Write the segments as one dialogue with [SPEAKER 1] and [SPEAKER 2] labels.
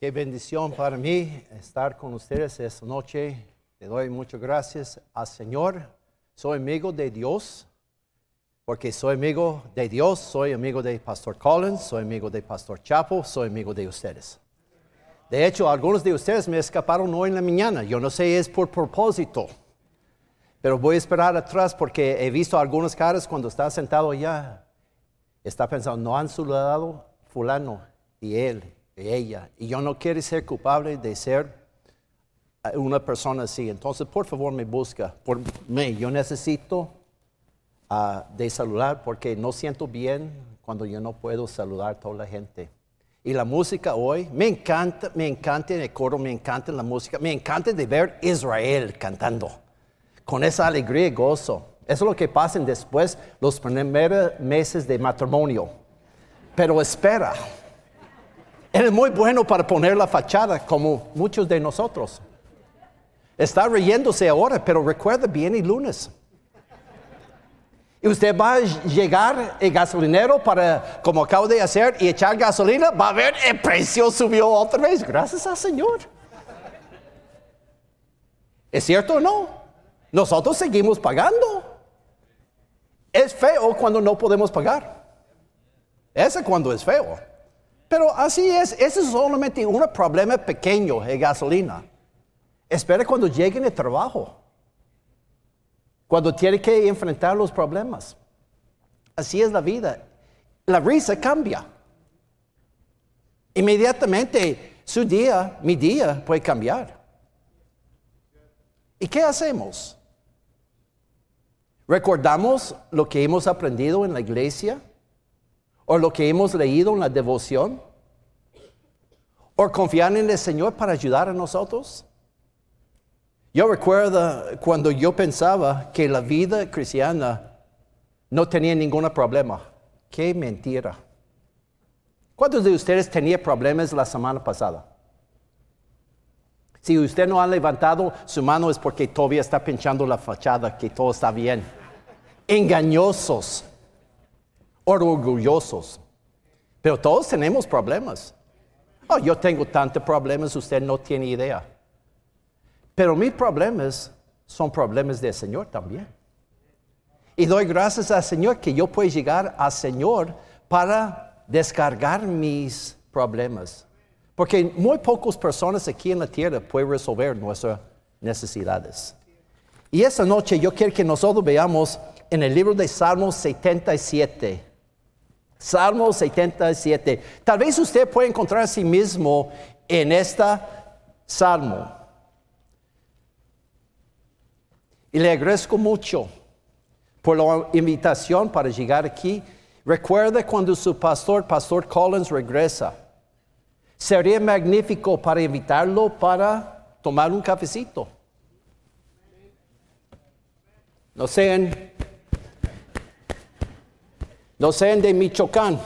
[SPEAKER 1] Qué bendición para mí estar con ustedes esta noche. Le doy muchas gracias al Señor. Soy amigo de Dios, porque soy amigo de Dios, soy amigo de Pastor Collins, soy amigo de Pastor Chapo, soy amigo de ustedes. De hecho, algunos de ustedes me escaparon hoy en la mañana. Yo no sé, es por propósito. Pero voy a esperar atrás porque he visto algunas caras cuando está sentado allá. Está pensando, no han saludado fulano y él ella. Y yo no quiero ser culpable de ser una persona así. Entonces, por favor, me busca por mí. Yo necesito de saludar porque no siento bien cuando yo no puedo saludar a toda la gente. Y la música hoy, me encanta, me encanta el coro, me encanta la música, me encanta de ver Israel cantando con esa alegría y gozo. Eso es lo que pasa después los primeros meses de matrimonio. Pero espera, es muy bueno para poner la fachada como muchos de nosotros. Está riéndose ahora, pero recuerda bien el lunes. Y usted va a llegar el gasolinero para, como acabo de hacer, y echar gasolina, va a ver el precio subió otra vez. Gracias al Señor. ¿Es cierto o no? Nosotros seguimos pagando. Es feo cuando no podemos pagar. Ese cuando es feo. Pero así es, ese es solamente un problema pequeño de gasolina. Espera cuando lleguen el trabajo cuando tiene que enfrentar los problemas. Así es la vida. La risa cambia. Inmediatamente su día, mi día puede cambiar. ¿Y qué hacemos? ¿Recordamos lo que hemos aprendido en la iglesia? ¿O lo que hemos leído en la devoción? ¿O confiar en el Señor para ayudar a nosotros? Yo recuerdo cuando yo pensaba que la vida cristiana no tenía ningún problema. Qué mentira. ¿Cuántos de ustedes tenían problemas la semana pasada? Si usted no ha levantado su mano es porque todavía está pinchando la fachada que todo está bien. Engañosos, orgullosos. Pero todos tenemos problemas. Oh, yo tengo tantos problemas, usted no tiene idea. Pero mis problemas son problemas del Señor también. Y doy gracias al Señor que yo puedo llegar al Señor para descargar mis problemas. Porque muy pocas personas aquí en la tierra pueden resolver nuestras necesidades. Y esta noche yo quiero que nosotros veamos en el libro de Salmos 77. Salmos 77. Tal vez usted pueda encontrar a sí mismo en esta salmo. Y le agradezco mucho por la invitación para llegar aquí. Recuerde cuando su pastor, Pastor Collins, regresa. Sería magnífico para invitarlo para tomar un cafecito. No sean, no sean de Michoacán.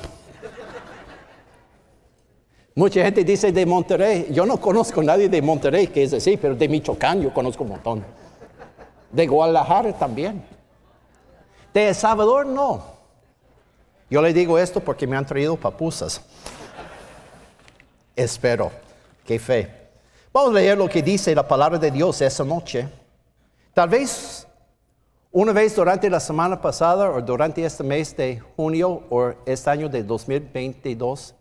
[SPEAKER 1] Mucha gente dice de Monterrey. Yo no conozco a nadie de Monterrey que es así, pero de Michoacán yo conozco un montón. De Guadalajara también. De El Salvador no. Yo le digo esto porque me han traído papusas. Espero. Qué fe. Vamos a leer lo que dice la palabra de Dios esa noche. Tal vez una vez durante la semana pasada o durante este mes de junio o este año de 2022,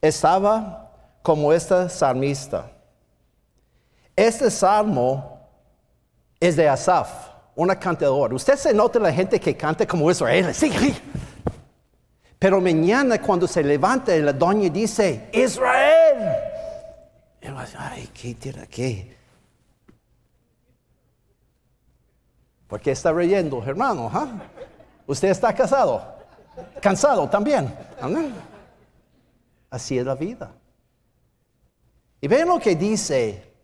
[SPEAKER 1] estaba como esta salmista. Este salmo es de Asaf, una cantadora. Usted se nota la gente que canta como Israel. Sí, Pero mañana cuando se levanta la doña dice, Israel. Ay, ¿qué tiene aquí? ¿Por qué está reyendo, hermano? ¿Usted está casado? ¿Cansado también? Así es la vida. Y ven lo que dice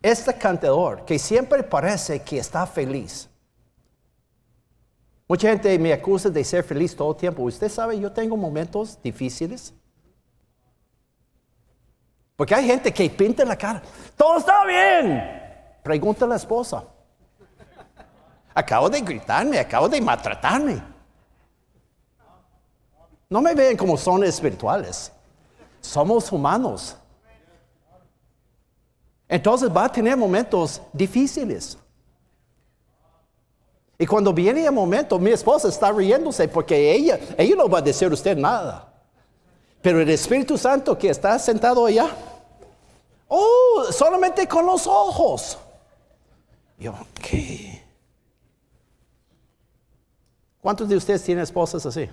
[SPEAKER 1] este cantador que siempre parece que está feliz. Mucha gente me acusa de ser feliz todo el tiempo. Usted sabe, yo tengo momentos difíciles. Porque hay gente que pinta la cara, todo está bien. Pregunta a la esposa. Acabo de gritarme, acabo de maltratarme. No me ven como son espirituales. Somos humanos. Entonces va a tener momentos difíciles. Y cuando viene el momento, mi esposa está riéndose porque ella, ella no va a decir usted nada. Pero el Espíritu Santo que está sentado allá, oh, solamente con los ojos. Yo, ¿qué? ¿Cuántos de ustedes tienen esposas así?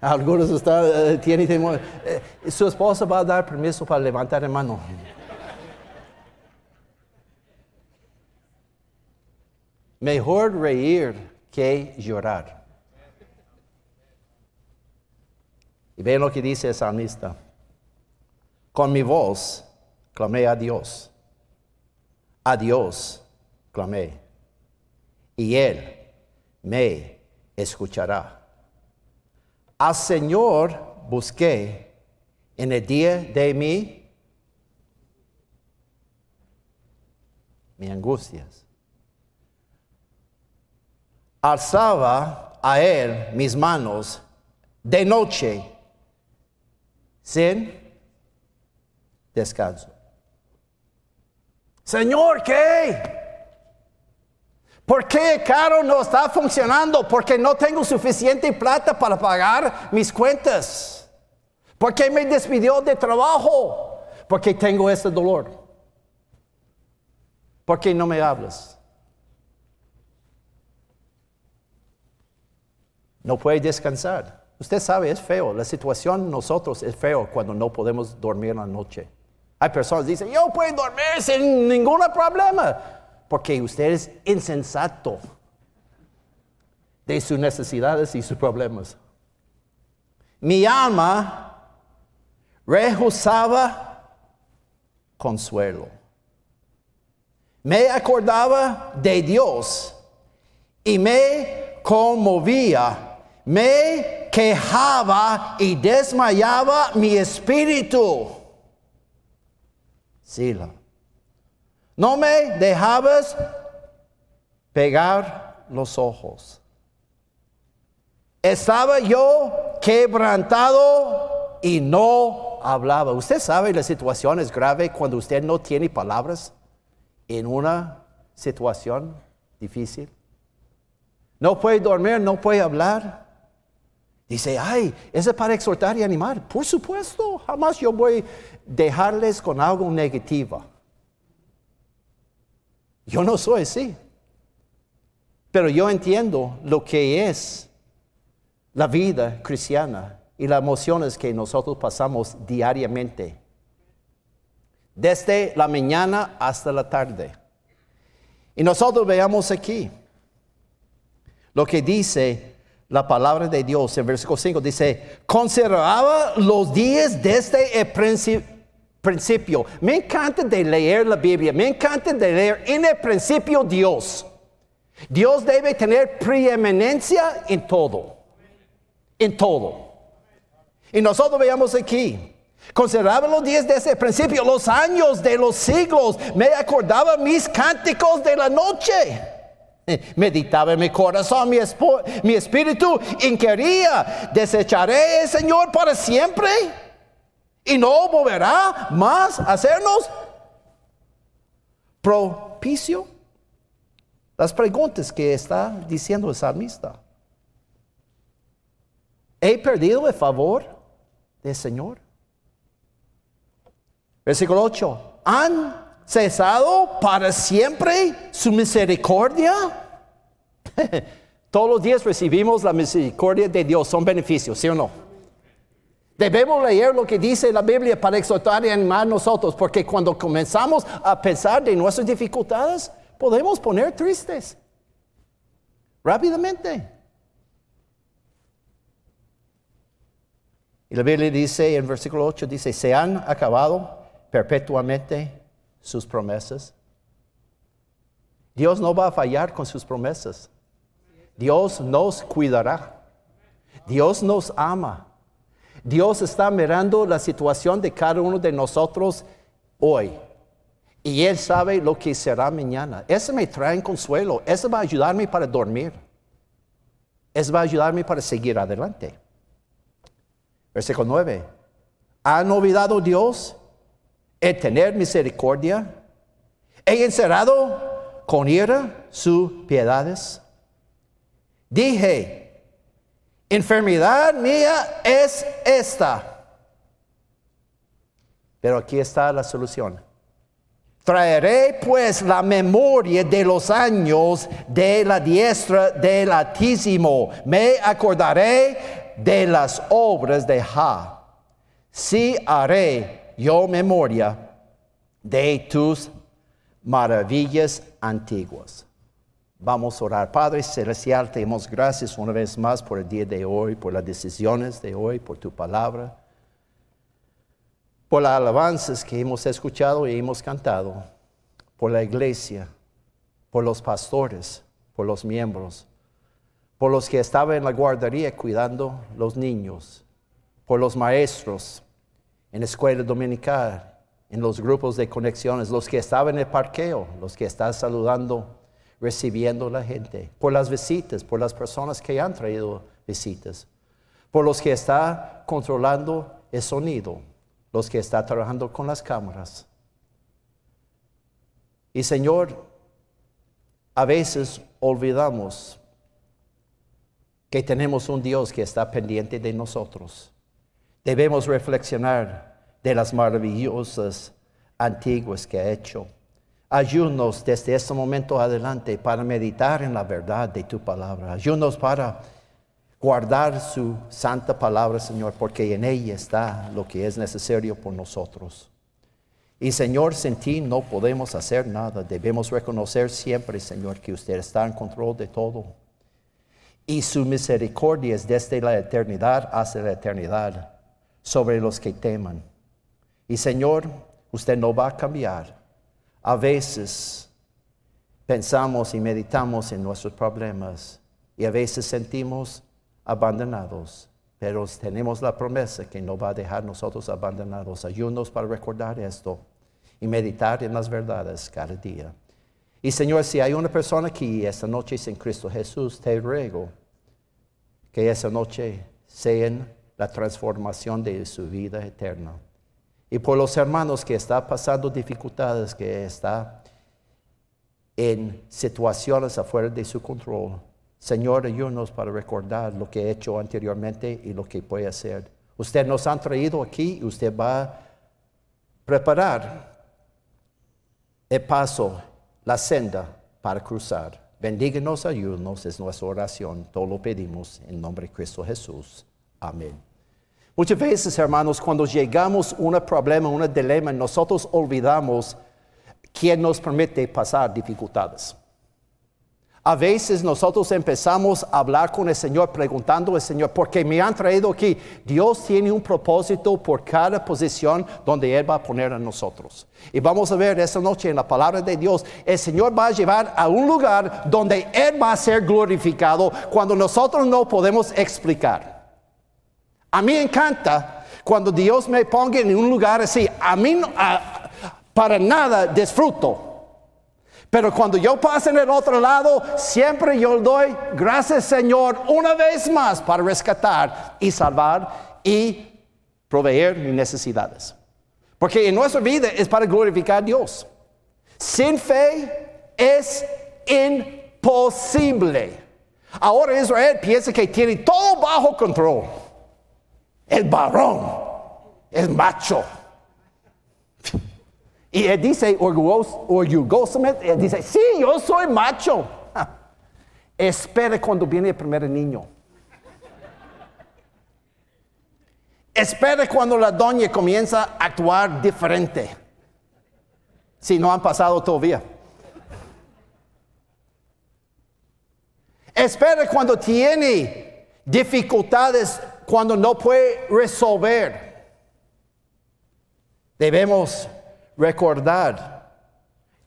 [SPEAKER 1] Algunos están, eh, tienen. Eh, su esposa va a dar permiso para levantar la mano. Mejor reír que llorar. Y ven lo que dice el salmista. Con mi voz clamé a Dios. A Dios clamé. Y Él me escuchará. Al Señor busqué en el día de mi, mi angustias. Alzaba a Él mis manos de noche sin descanso. Señor, ¿qué? ¿Por qué el carro no está funcionando? Porque no tengo suficiente plata para pagar mis cuentas. ¿Por qué me despidió de trabajo? Porque tengo este dolor. ¿Por qué no me hablas? No puede descansar. Usted sabe, es feo. La situación nosotros es feo cuando no podemos dormir la noche. Hay personas que dicen, yo puedo dormir sin ningún problema, porque usted es insensato de sus necesidades y sus problemas. Mi alma rehusaba consuelo. Me acordaba de Dios y me conmovía me quejaba y desmayaba mi espíritu. Sila. No me dejabas pegar los ojos. Estaba yo quebrantado y no hablaba. Usted sabe la situación es grave cuando usted no tiene palabras en una situación difícil. No puede dormir, no puede hablar. Dice, ay, ese es para exhortar y animar. Por supuesto, jamás yo voy a dejarles con algo negativo. Yo no soy así. Pero yo entiendo lo que es la vida cristiana y las emociones que nosotros pasamos diariamente. Desde la mañana hasta la tarde. Y nosotros veamos aquí lo que dice la palabra de Dios en versículo 5 dice, conservaba los días desde el principio. Me encanta de leer la Biblia, me encanta de leer en el principio Dios. Dios debe tener preeminencia en todo, en todo. Y nosotros veamos aquí, conservaba los días desde el principio, los años de los siglos, me acordaba mis cánticos de la noche. Meditaba en mi corazón, mi, mi espíritu, inquiría, desecharé el Señor para siempre y no volverá más a hacernos propicio. Las preguntas que está diciendo el salmista. ¿He perdido el favor del Señor? Versículo 8. ¿Han cesado para siempre su misericordia? Todos los días recibimos la misericordia de Dios, son beneficios, ¿sí o no? Debemos leer lo que dice la Biblia para exhortar y animar nosotros, porque cuando comenzamos a pensar de nuestras dificultades, podemos poner tristes rápidamente. Y la Biblia dice en versículo 8, dice, se han acabado perpetuamente sus promesas. Dios no va a fallar con sus promesas. Dios nos cuidará. Dios nos ama. Dios está mirando la situación de cada uno de nosotros hoy. Y Él sabe lo que será mañana. Eso me trae consuelo. Eso va a ayudarme para dormir. Eso va a ayudarme para seguir adelante. Versículo 9. ¿Han olvidado Dios en tener misericordia? ¿He encerrado con ira sus piedades? Dije, enfermedad mía es esta. Pero aquí está la solución. Traeré pues la memoria de los años de la diestra del Altísimo. Me acordaré de las obras de Ja. Si haré yo memoria de tus maravillas antiguas. Vamos a orar. Padre Celestial, te damos gracias una vez más por el día de hoy, por las decisiones de hoy, por tu palabra por las alabanzas que hemos escuchado y hemos cantado, por la iglesia, por los pastores, por los miembros, por los que estaban en la guardería cuidando los niños, por los maestros en la escuela dominical, en los grupos de conexiones, los que estaban en el parqueo, los que están saludando, recibiendo la gente, por las visitas, por las personas que han traído visitas, por los que están controlando el sonido los que están trabajando con las cámaras. Y Señor, a veces olvidamos que tenemos un Dios que está pendiente de nosotros. Debemos reflexionar de las maravillosas antiguas que ha hecho. Ayúdanos desde este momento adelante para meditar en la verdad de tu palabra. Ayúdanos para guardar su santa palabra, Señor, porque en ella está lo que es necesario por nosotros. Y Señor, sin ti no podemos hacer nada. Debemos reconocer siempre, Señor, que usted está en control de todo. Y su misericordia es desde la eternidad hasta la eternidad sobre los que teman. Y Señor, usted no va a cambiar. A veces pensamos y meditamos en nuestros problemas y a veces sentimos abandonados, pero tenemos la promesa que no va a dejar nosotros abandonados. Ayúdanos para recordar esto y meditar en las verdades cada día. Y Señor, si hay una persona aquí esta noche sin Cristo Jesús, te ruego que esa noche sea la transformación de su vida eterna. Y por los hermanos que están pasando dificultades, que están en situaciones afuera de su control, Señor, ayúdanos para recordar lo que he hecho anteriormente y lo que puede hacer. Usted nos ha traído aquí y usted va a preparar el paso, la senda para cruzar. Bendíganos, ayúdanos, es nuestra oración. Todo lo pedimos en nombre de Cristo Jesús. Amén. Muchas veces, hermanos, cuando llegamos a un problema, un dilema, nosotros olvidamos quién nos permite pasar dificultades. A veces nosotros empezamos a hablar con el Señor preguntando al Señor, porque me han traído aquí. Dios tiene un propósito por cada posición donde Él va a poner a nosotros. Y vamos a ver esta noche en la palabra de Dios, el Señor va a llevar a un lugar donde Él va a ser glorificado cuando nosotros no podemos explicar. A mí encanta cuando Dios me ponga en un lugar así. A mí para nada disfruto pero cuando yo paso en el otro lado, siempre yo doy gracias Señor una vez más para rescatar y salvar y proveer mis necesidades. Porque en nuestra vida es para glorificar a Dios. Sin fe es imposible. Ahora Israel piensa que tiene todo bajo control. El varón, el macho y él dice orgullosamente, él dice, sí, yo soy macho. Espere cuando viene el primer niño. Espere cuando la doña comienza a actuar diferente. Si no han pasado todavía. Espere cuando tiene dificultades, cuando no puede resolver. Debemos recordar,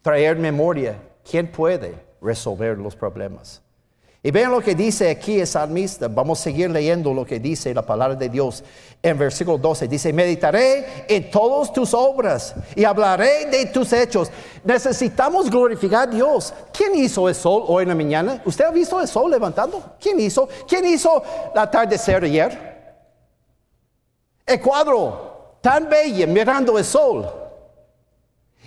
[SPEAKER 1] traer memoria, ¿quién puede resolver los problemas? Y vean lo que dice aquí el salmista. Vamos a seguir leyendo lo que dice la palabra de Dios en versículo 12. Dice, meditaré en todas tus obras y hablaré de tus hechos. Necesitamos glorificar a Dios. ¿Quién hizo el sol hoy en la mañana? ¿Usted ha visto el sol levantando? ¿Quién hizo? ¿Quién hizo el atardecer ayer? El cuadro tan bello mirando el sol.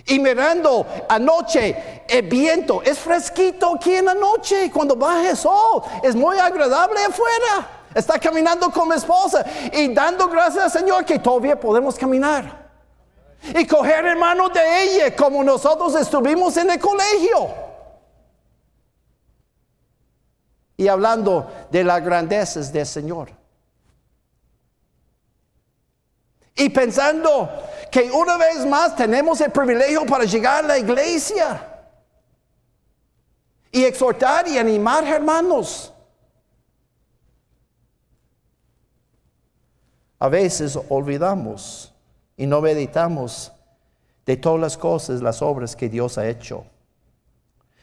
[SPEAKER 1] Y mirando anoche el viento, es fresquito aquí en la noche, cuando baja el sol, es muy agradable afuera. Está caminando con mi esposa y dando gracias al Señor que todavía podemos caminar. Y coger hermano de ella como nosotros estuvimos en el colegio. Y hablando de las grandezas del Señor. Y pensando que una vez más tenemos el privilegio para llegar a la iglesia y exhortar y animar hermanos. A veces olvidamos y no meditamos de todas las cosas, las obras que Dios ha hecho.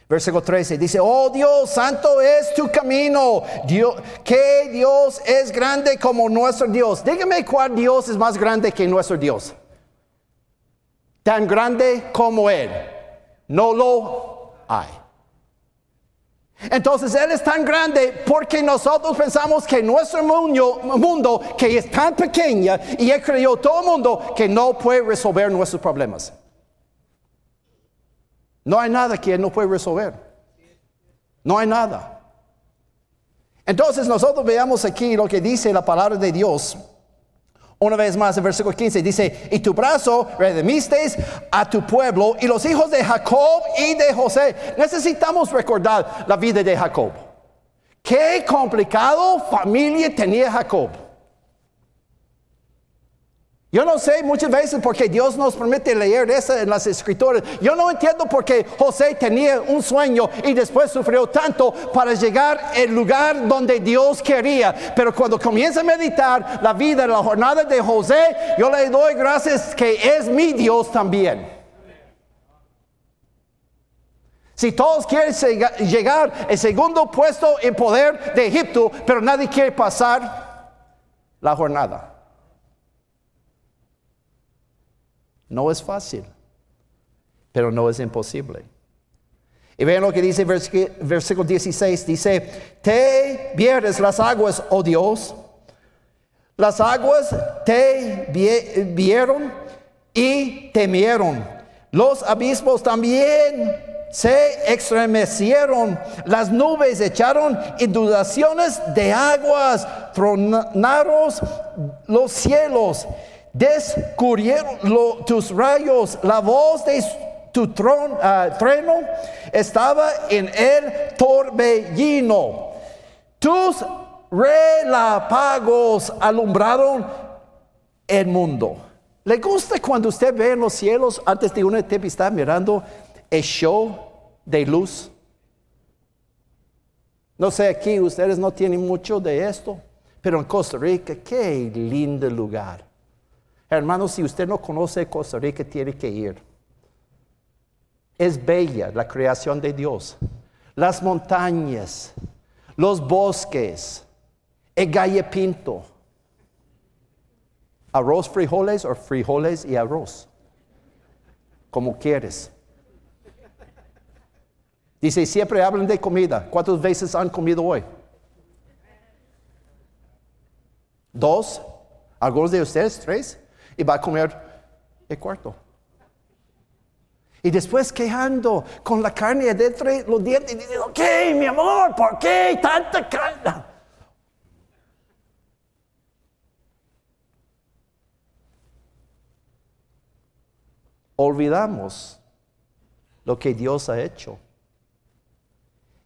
[SPEAKER 1] Versículo 13 dice, oh Dios, santo es tu camino, Dios, que Dios es grande como nuestro Dios. Dígame cuál Dios es más grande que nuestro Dios. Tan grande como Él. No lo hay. Entonces Él es tan grande porque nosotros pensamos que nuestro mundo, que es tan pequeña y Él creó todo el mundo que no puede resolver nuestros problemas. No hay nada que Él no puede resolver. No hay nada. Entonces nosotros veamos aquí lo que dice la palabra de Dios. Una vez más, el versículo 15 dice, y tu brazo redimiste a tu pueblo y los hijos de Jacob y de José. Necesitamos recordar la vida de Jacob. Qué complicado familia tenía Jacob. Yo no sé muchas veces porque Dios nos permite leer eso en las escrituras. Yo no entiendo por qué José tenía un sueño y después sufrió tanto para llegar al lugar donde Dios quería. Pero cuando comienza a meditar la vida, la jornada de José, yo le doy gracias que es mi Dios también. Si todos quieren llegar al segundo puesto en poder de Egipto, pero nadie quiere pasar la jornada. No es fácil, pero no es imposible. Y vean lo que dice versículo 16. Dice, te vieres las aguas, oh Dios. Las aguas te vieron y temieron. Los abismos también se estremecieron. Las nubes echaron inundaciones de aguas. Tronaron los cielos descubrieron tus rayos, la voz de tu tron, ah, trueno estaba en el torbellino. Tus relámpagos alumbraron el mundo. ¿Le gusta cuando usted ve en los cielos antes de una tempestad mirando el show de luz? No sé, aquí ustedes no tienen mucho de esto, pero en Costa Rica, qué lindo lugar. Hermanos, si usted no conoce Costa Rica, tiene que ir. Es bella la creación de Dios. Las montañas, los bosques, el galle pinto. Arroz, frijoles o frijoles y arroz. Como quieres. Dice, siempre hablan de comida. ¿Cuántas veces han comido hoy? ¿Dos? ¿Algunos de ustedes? ¿Tres? Y va a comer el cuarto. Y después quejando con la carne de los dientes y ¿qué, mi amor? ¿Por qué tanta carne? Olvidamos lo que Dios ha hecho.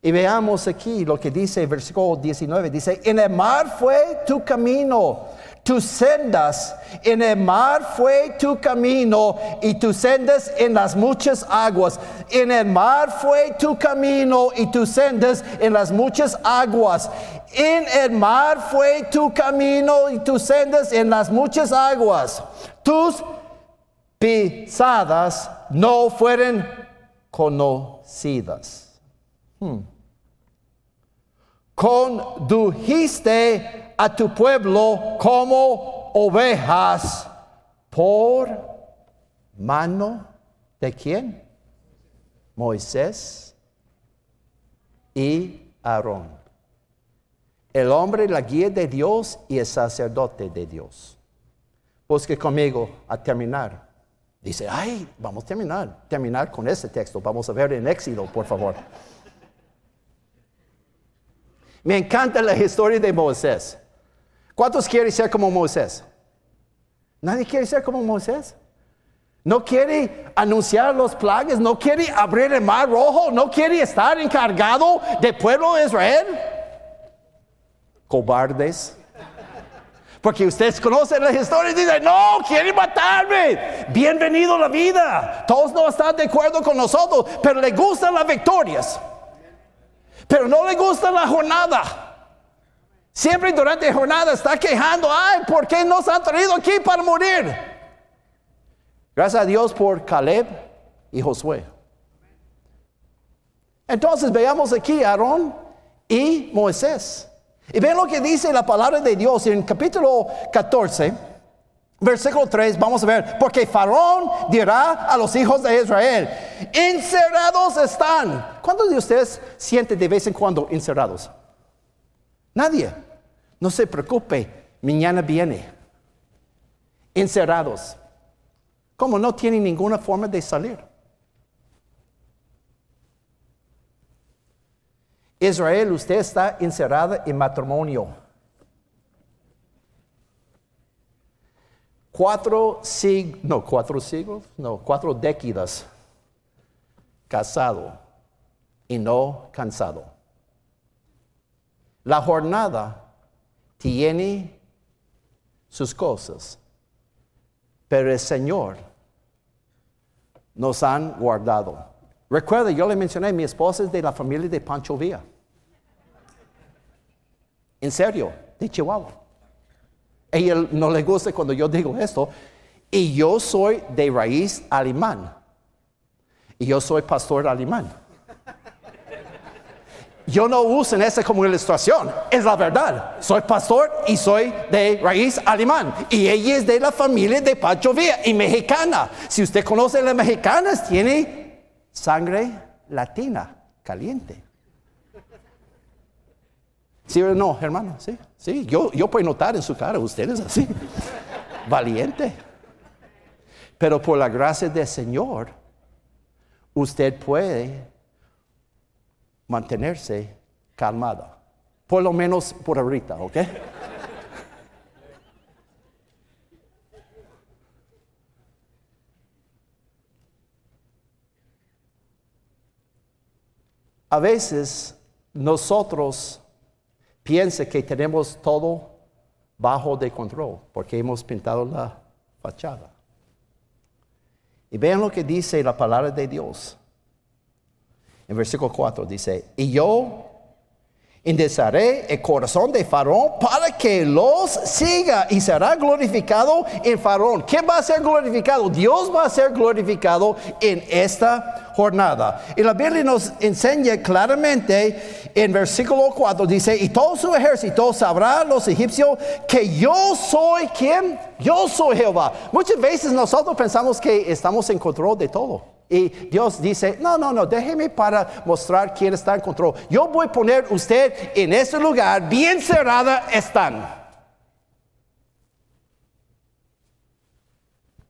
[SPEAKER 1] Y veamos aquí lo que dice el versículo 19. Dice, en el mar fue tu camino tus sendas en el mar fue tu camino y tus sendas en las muchas aguas. En el mar fue tu camino y tus sendas en las muchas aguas. En el mar fue tu camino y tus sendas en las muchas aguas. Tus pisadas no fueron conocidas. Hmm. Condujiste a tu pueblo como ovejas por mano de quién? Moisés y Aarón. El hombre, la guía de Dios y el sacerdote de Dios. Busque conmigo a terminar. Dice, ay, vamos a terminar, terminar con ese texto. Vamos a ver en Éxodo, por favor. Me encanta la historia de Moisés. ¿Cuántos quieren ser como Moisés? Nadie quiere ser como Moisés. No quiere anunciar los plagas, no quiere abrir el mar rojo, no quiere estar encargado del pueblo de Israel. Cobardes. Porque ustedes conocen la historia y dicen, no, quiere matarme. Bienvenido a la vida. Todos no están de acuerdo con nosotros, pero le gustan las victorias. Pero no le gusta la jornada. Siempre durante la jornada está quejando, ay, ¿por qué nos han traído aquí para morir? Gracias a Dios por Caleb y Josué. Entonces veamos aquí Aarón y Moisés. Y ven lo que dice la palabra de Dios en capítulo 14, versículo 3, vamos a ver, porque Faraón dirá a los hijos de Israel, encerrados están. ¿Cuántos de ustedes sienten de vez en cuando encerrados? Nadie. No se preocupe, mañana viene. Encerrados. Como no tienen ninguna forma de salir. Israel, usted está encerrada en matrimonio. Cuatro siglos, no, cuatro siglos, no, cuatro décadas casado y no cansado. La jornada tiene sus cosas, pero el Señor nos han guardado. Recuerda, yo le mencioné, mi esposa es de la familia de Pancho Villa. En serio, de Chihuahua. Ella no le gusta cuando yo digo esto. Y yo soy de raíz alemán. Y yo soy pastor alemán. Yo no uso esa como ilustración, es la verdad. Soy pastor y soy de raíz alemán. Y ella es de la familia de Pancho Villa y mexicana. Si usted conoce a las mexicanas, tiene sangre latina, caliente. ¿Sí o no, hermano? Sí, sí. Yo, yo puedo notar en su cara, usted es así. Valiente. Pero por la gracia del Señor, usted puede mantenerse calmada. Por lo menos por ahorita, ¿ok? A veces nosotros piensa que tenemos todo bajo de control porque hemos pintado la fachada. Y vean lo que dice la palabra de Dios. En versículo 4 dice, y yo Indesaré el corazón de Faraón para que los siga y será glorificado en Faraón. ¿Quién va a ser glorificado? Dios va a ser glorificado en esta jornada. Y la Biblia nos enseña claramente en versículo 4, dice, y todo su ejército sabrá los egipcios que yo soy quien, yo soy Jehová. Muchas veces nosotros pensamos que estamos en control de todo. Y Dios dice, no, no, no, déjeme para mostrar quién está en control. Yo voy a poner usted en ese lugar, bien cerrada están.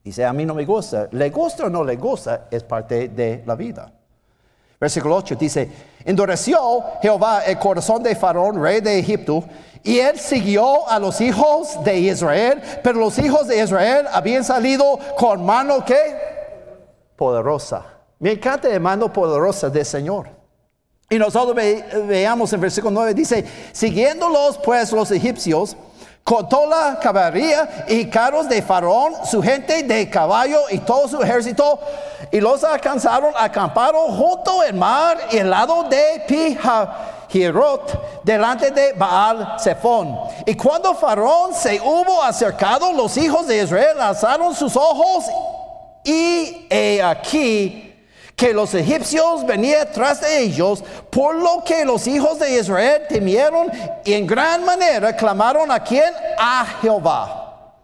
[SPEAKER 1] Dice, a mí no me gusta. Le gusta o no le gusta, es parte de la vida. Versículo 8 dice, endureció Jehová el corazón de Faraón, rey de Egipto, y él siguió a los hijos de Israel, pero los hijos de Israel habían salido con mano que poderosa. Me encanta el mano poderosa del Señor. Y nosotros veamos en versículo 9, dice, siguiéndolos pues los egipcios, con toda la caballería y carros de Faraón, su gente de caballo y todo su ejército, y los alcanzaron, acamparon junto al mar y el lado de Pijahirot, delante de Baal Zephon. Y cuando Faraón se hubo acercado, los hijos de Israel alzaron sus ojos y he aquí que los egipcios venían tras de ellos, por lo que los hijos de Israel temieron y en gran manera clamaron a quien? A Jehová.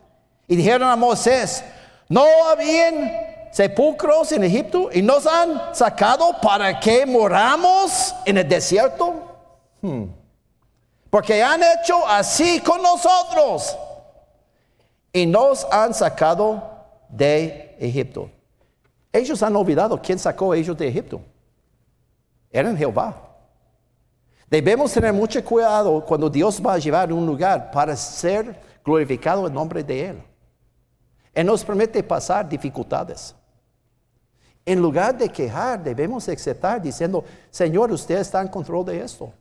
[SPEAKER 1] Y dijeron a Moisés, no habían sepulcros en Egipto y nos han sacado para que moramos en el desierto. Hmm. Porque han hecho así con nosotros y nos han sacado de Egipto. Ellos han olvidado quién sacó a ellos de Egipto. Eran Jehová. Debemos tener mucho cuidado cuando Dios va a llevar a un lugar para ser glorificado en nombre de Él. Él nos permite pasar dificultades. En lugar de quejar, debemos aceptar diciendo, Señor, usted está en control de esto.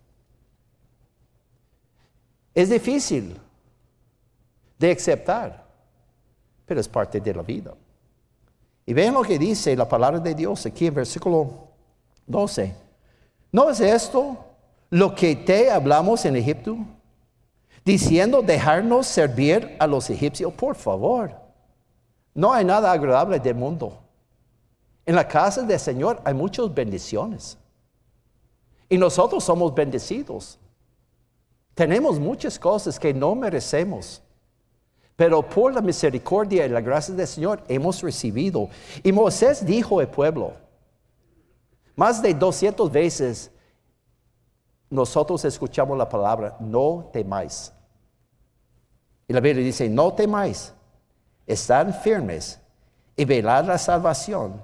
[SPEAKER 1] Es difícil de aceptar, pero es parte de la vida. Y vean lo que dice la palabra de Dios aquí en versículo 12. ¿No es esto lo que te hablamos en Egipto? Diciendo dejarnos servir a los egipcios, por favor. No hay nada agradable del mundo. En la casa del Señor hay muchas bendiciones. Y nosotros somos bendecidos. Tenemos muchas cosas que no merecemos. Pero por la misericordia y la gracia del Señor hemos recibido. Y Moisés dijo al pueblo, más de 200 veces nosotros escuchamos la palabra, no temáis. Y la Biblia dice, no temáis, están firmes y velad la salvación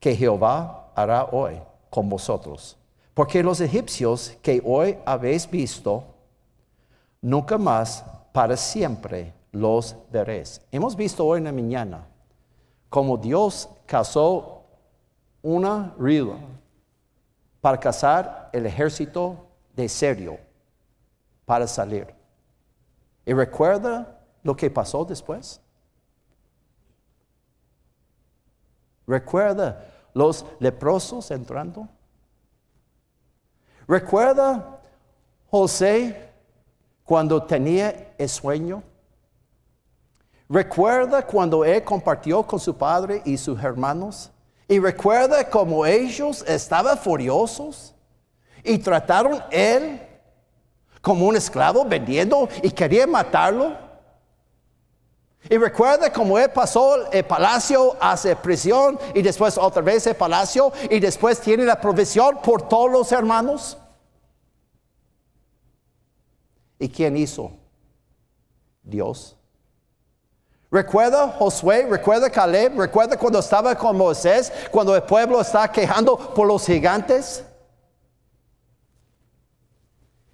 [SPEAKER 1] que Jehová hará hoy con vosotros. Porque los egipcios que hoy habéis visto, nunca más para siempre los veréis. Hemos visto hoy en la mañana como Dios casó una rila para cazar el ejército de Serio para salir. ¿Y recuerda lo que pasó después? ¿Recuerda los leprosos entrando? ¿Recuerda José cuando tenía el sueño? ¿Recuerda cuando él compartió con su padre y sus hermanos? ¿Y recuerda cómo ellos estaban furiosos y trataron él como un esclavo vendiendo y querían matarlo? Y recuerda cómo él pasó el palacio hacia prisión y después otra vez el palacio y después tiene la provisión por todos los hermanos. ¿Y quién hizo? Dios. Recuerda Josué, recuerda Caleb, recuerda cuando estaba con Moisés, cuando el pueblo está quejando por los gigantes.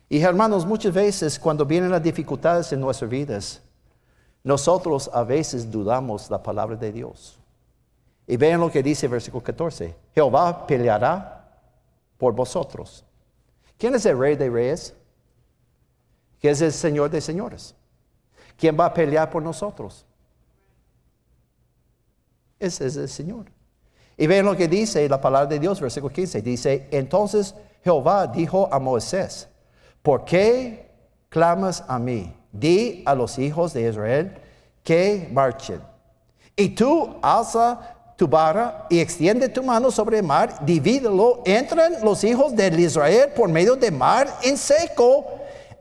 [SPEAKER 1] Y hermanos, muchas veces cuando vienen las dificultades en nuestras vidas, nosotros a veces dudamos la palabra de Dios. Y vean lo que dice el versículo 14. Jehová peleará por vosotros. ¿Quién es el rey de reyes? ¿Quién es el señor de señores? ¿Quién va a pelear por nosotros? Ese es el Señor. Y vean lo que dice la palabra de Dios, versículo 15. Dice, entonces Jehová dijo a Moisés, ¿por qué clamas a mí? di a los hijos de Israel que marchen. Y tú alza tu vara y extiende tu mano sobre el mar, divídelo, entran los hijos de Israel por medio del mar en seco.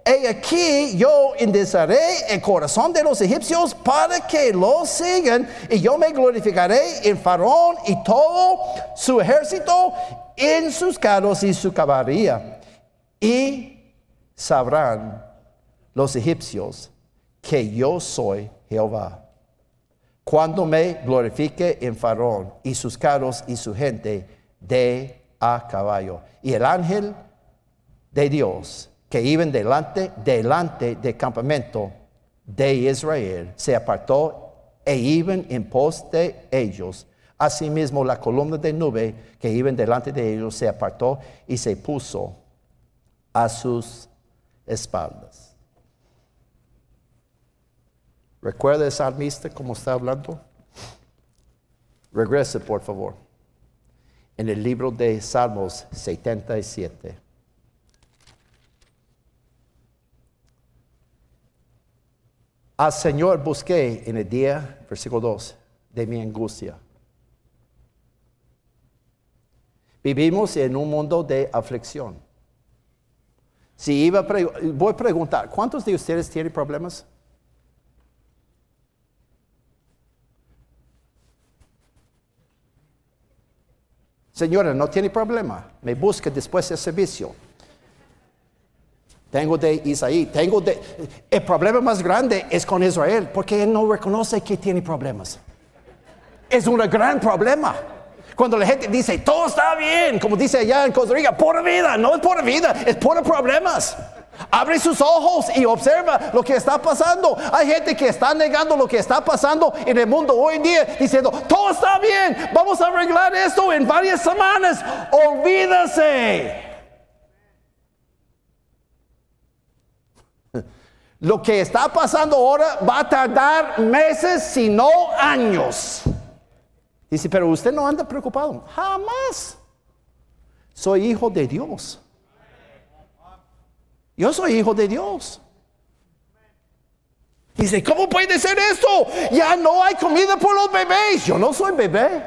[SPEAKER 1] Y aquí yo enderezaré el corazón de los egipcios para que los sigan, y yo me glorificaré en Faraón y todo su ejército, en sus carros y su caballería. Y sabrán los egipcios que yo soy Jehová. Cuando me glorifique en Faraón y sus carros y su gente de a caballo. Y el ángel de Dios que iba delante, delante del campamento de Israel se apartó e iban en pos de ellos. Asimismo, la columna de nube que iban delante de ellos se apartó y se puso a sus espaldas. ¿Recuerda el salmista cómo está hablando? Regrese, por favor. En el libro de Salmos 77. Al Señor busqué en el día, versículo 2, de mi angustia. Vivimos en un mundo de aflicción. Si iba voy a preguntar, ¿cuántos de ustedes tienen problemas? Señora, no tiene problema, me busca después el servicio. Tengo de Isaí, tengo de... El problema más grande es con Israel, porque él no reconoce que tiene problemas. Es un gran problema. Cuando la gente dice, todo está bien, como dice allá en Costa Rica, por vida, no es por vida, es por problemas. Abre sus ojos y observa lo que está pasando. Hay gente que está negando lo que está pasando en el mundo hoy en día, diciendo, todo está bien, vamos a arreglar esto en varias semanas. Olvídase. Lo que está pasando ahora va a tardar meses, si no años. Dice, pero usted no anda preocupado. Jamás. Soy hijo de Dios. Yo soy hijo de Dios. Dice, ¿cómo puede ser esto? Ya no hay comida por los bebés. Yo no soy bebé.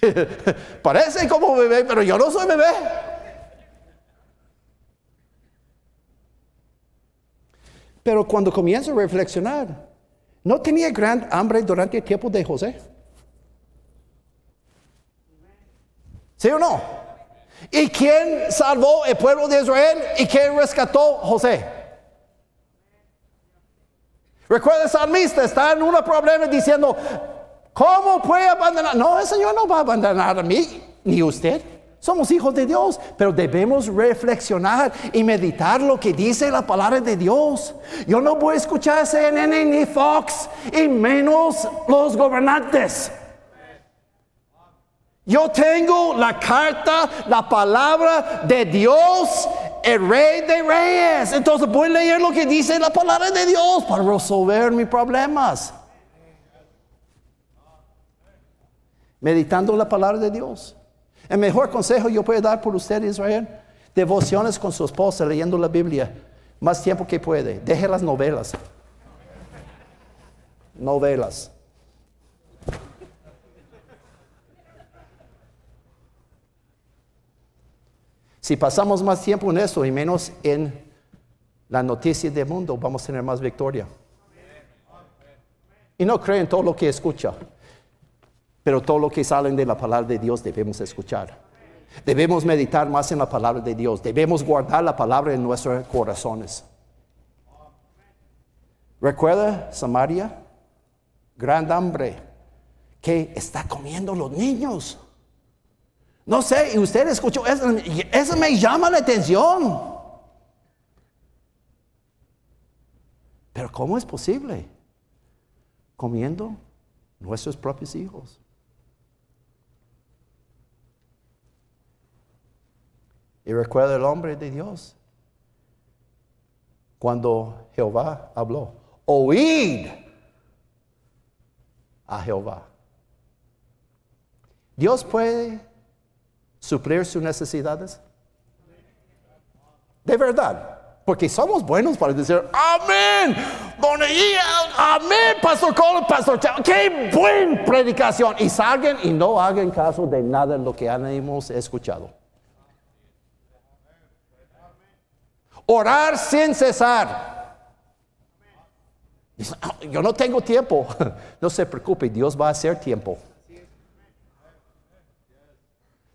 [SPEAKER 1] Parece como bebé, pero yo no soy bebé. Pero cuando comienzo a reflexionar, ¿no tenía gran hambre durante el tiempo de José? ¿Sí o no? ¿Y quién salvó el pueblo de Israel? ¿Y quién rescató José? Recuerda salmista, está en un problema diciendo, ¿cómo puede abandonar? No, el Señor no va a abandonar a mí, ni usted. Somos hijos de Dios, pero debemos reflexionar y meditar lo que dice la palabra de Dios. Yo no voy a escuchar CNN ni Fox, y menos los gobernantes. Yo tengo la carta, la palabra de Dios, el rey de reyes. Entonces voy a leer lo que dice la palabra de Dios para resolver mis problemas. Meditando la palabra de Dios. El mejor consejo yo puedo dar por usted, Israel, devociones con su esposa leyendo la Biblia, más tiempo que puede. Deje las novelas. Novelas. Si pasamos más tiempo en eso y menos en la noticia del mundo, vamos a tener más victoria. Y no creen todo lo que escucha. Pero todo lo que sale de la palabra de Dios debemos escuchar. Debemos meditar más en la palabra de Dios. Debemos guardar la palabra en nuestros corazones. ¿Recuerda Samaria? Gran hambre que está comiendo los niños. No sé, y usted escuchó, eso, eso me llama la atención. Pero ¿cómo es posible? Comiendo nuestros propios hijos. Y recuerda el hombre de Dios. Cuando Jehová habló, oíd a Jehová. Dios puede suplir sus necesidades. De verdad. Porque somos buenos para decir, amén, amén, Pastor Cole, Pastor Chao. Qué buena predicación. Y salgan y no hagan caso de nada de lo que hemos escuchado. Orar sin cesar. Ah, yo no tengo tiempo. No se preocupe, Dios va a hacer tiempo.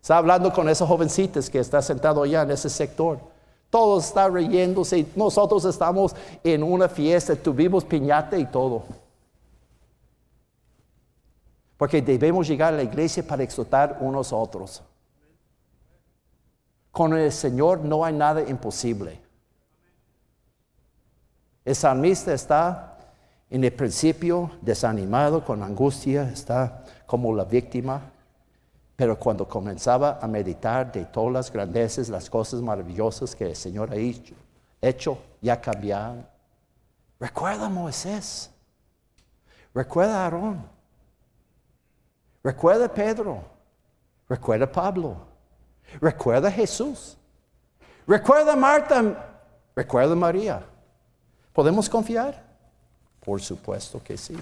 [SPEAKER 1] Está hablando con esos jovencitas que está sentado allá en ese sector. Todos están riéndose. Nosotros estamos en una fiesta, tuvimos piñata y todo. Porque debemos llegar a la iglesia para exhortar unos a otros. Con el Señor no hay nada imposible. El salmista está en el principio desanimado, con angustia, está como la víctima, pero cuando comenzaba a meditar de todas las grandezas, las cosas maravillosas que el Señor ha hecho, hecho ya cambiaron. Recuerda a Moisés, recuerda a Aarón, recuerda a Pedro, recuerda a Pablo, recuerda a Jesús, recuerda a Marta, recuerda a María. ¿Podemos confiar? Por supuesto que sí.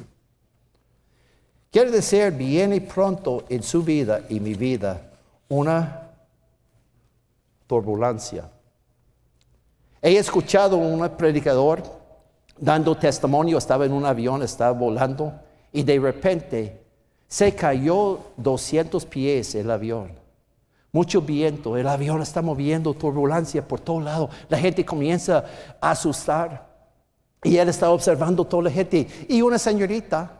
[SPEAKER 1] Quiere decir, viene pronto en su vida y mi vida una turbulencia. He escuchado a un predicador dando testimonio, estaba en un avión, estaba volando y de repente se cayó 200 pies el avión. Mucho viento, el avión está moviendo, turbulencia por todo lado. La gente comienza a asustar. Y él estaba observando toda la gente. Y una señorita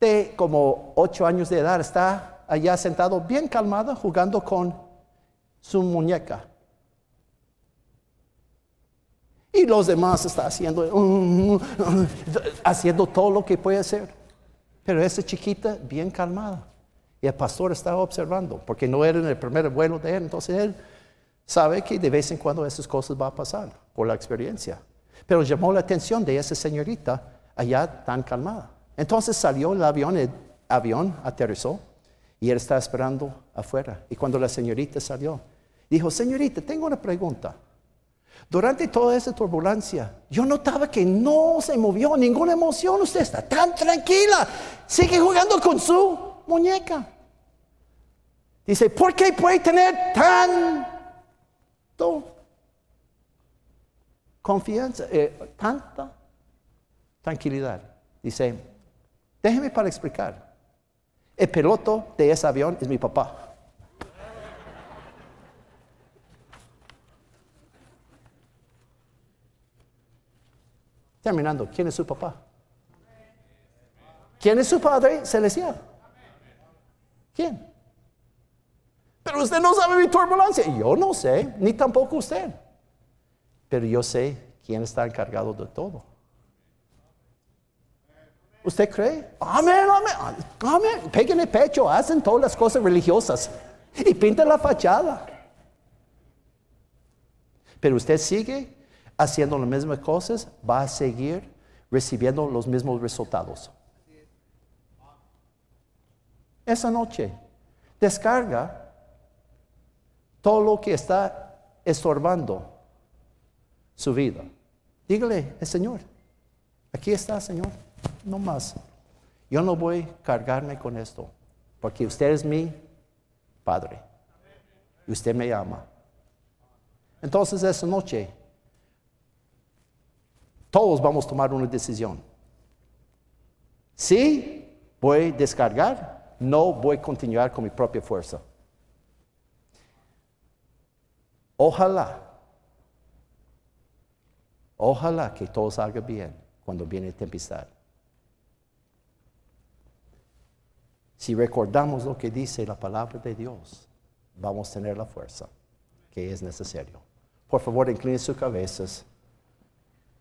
[SPEAKER 1] de como ocho años de edad está allá sentado bien calmada jugando con su muñeca. Y los demás están haciendo, haciendo todo lo que puede hacer. Pero esa chiquita bien calmada. Y el pastor estaba observando, porque no era el primer vuelo de él. Entonces él sabe que de vez en cuando esas cosas van a pasar por la experiencia. Pero llamó la atención de esa señorita allá tan calmada. Entonces salió el avión, el avión aterrizó y él estaba esperando afuera. Y cuando la señorita salió, dijo, señorita, tengo una pregunta. Durante toda esa turbulencia, yo notaba que no se movió ninguna emoción. Usted está tan tranquila. Sigue jugando con su muñeca. Dice, ¿por qué puede tener tanto confianza, eh, tanta tranquilidad? Dice, déjeme para explicar. El piloto de ese avión es mi papá. Terminando, ¿quién es su papá? ¿Quién es su padre celestial? ¿Quién? Pero usted no sabe mi turbulencia. Yo no sé, ni tampoco usted. Pero yo sé quién está encargado de todo. ¿Usted cree? Amén, amén, amén. Peguen el pecho, hacen todas las cosas religiosas y pintan la fachada. Pero usted sigue haciendo las mismas cosas, va a seguir recibiendo los mismos resultados. Esa noche, descarga todo lo que está estorbando su vida. Dígale, Señor, aquí está, Señor, no más. Yo no voy a cargarme con esto, porque usted es mi Padre y usted me ama. Entonces esa noche todos vamos a tomar una decisión. Si voy a descargar, no voy a continuar con mi propia fuerza. Ojalá, ojalá que todo salga bien cuando viene tempestad. Si recordamos lo que dice la palabra de Dios, vamos a tener la fuerza que es necesario. Por favor, incline sus cabezas.